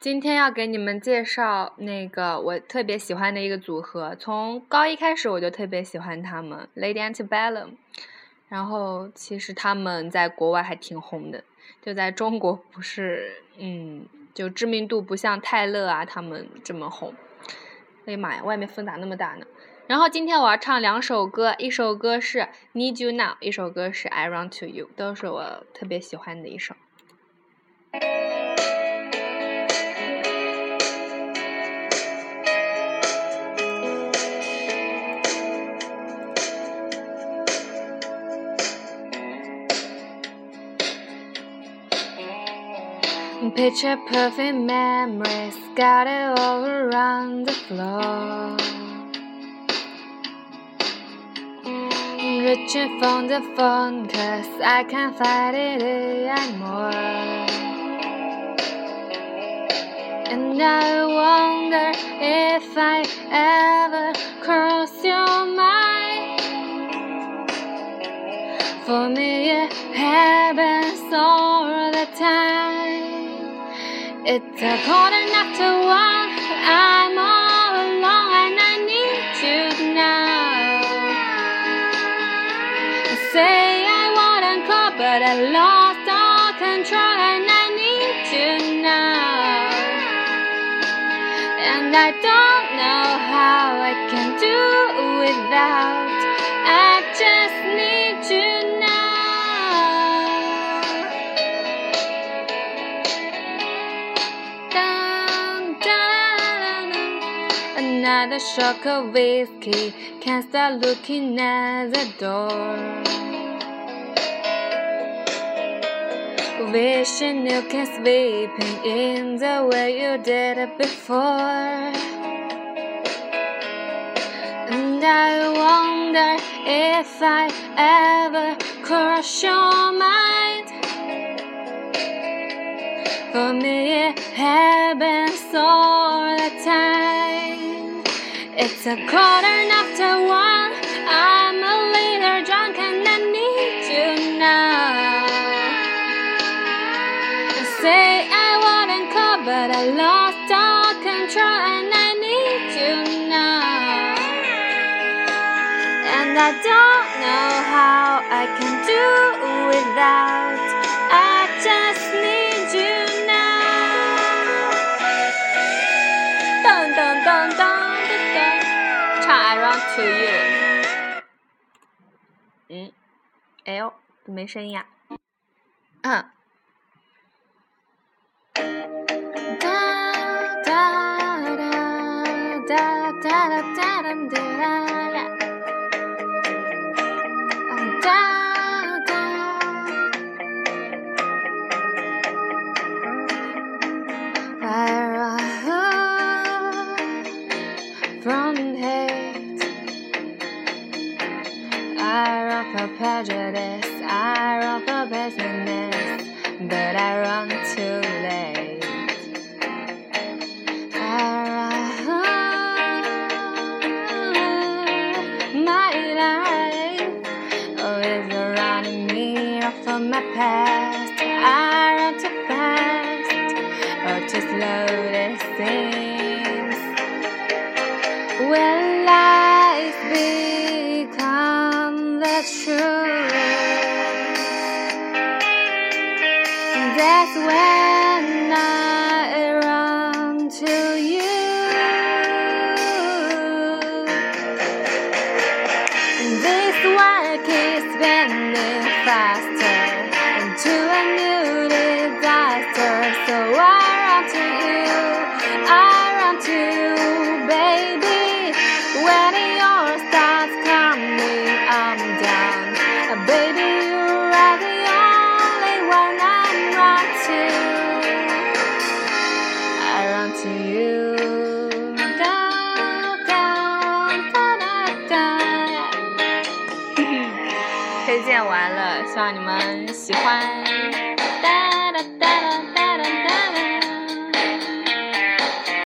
今天要给你们介绍那个我特别喜欢的一个组合，从高一开始我就特别喜欢他们，Lady Antebellum。然后其实他们在国外还挺红的，就在中国不是，嗯，就知名度不像泰勒啊他们这么红。哎呀妈呀，外面风咋那么大呢？然后今天我要唱两首歌，一首歌是《Need You Now》，一首歌是《I Run to You》，都是我特别喜欢的一首。Picture perfect memories scattered all around the floor. Reaching for the phone cause I can't find it anymore. And I wonder if I ever cross your mind. For me, it happens all the time. It's a quarter after one. I'm all alone and I need you now. I say I wouldn't call, but I lost all control and I need you now. And I don't know how I can do without. Another shock of whiskey can't stop looking at the door. Wishing you can sleeping in the way you did it before. And I wonder if I ever cross your mind. For me, it happens all the time. It's a quarter after one. I'm a little drunk and I need you now. I say I wouldn't call, but I lost all control and I need you now. And I don't know how I can do without. Run to You。嗯，哎呦，怎么没声音呀、嗯。哒哒哒哒哒哒哒哒哒啦。Prejudice. I run from business, but I run too late. I run my life. Always around me from my past. I run too fast or too slow it seems. When lies become the truth, 推荐完了，希望你们喜欢。哒哒哒哒。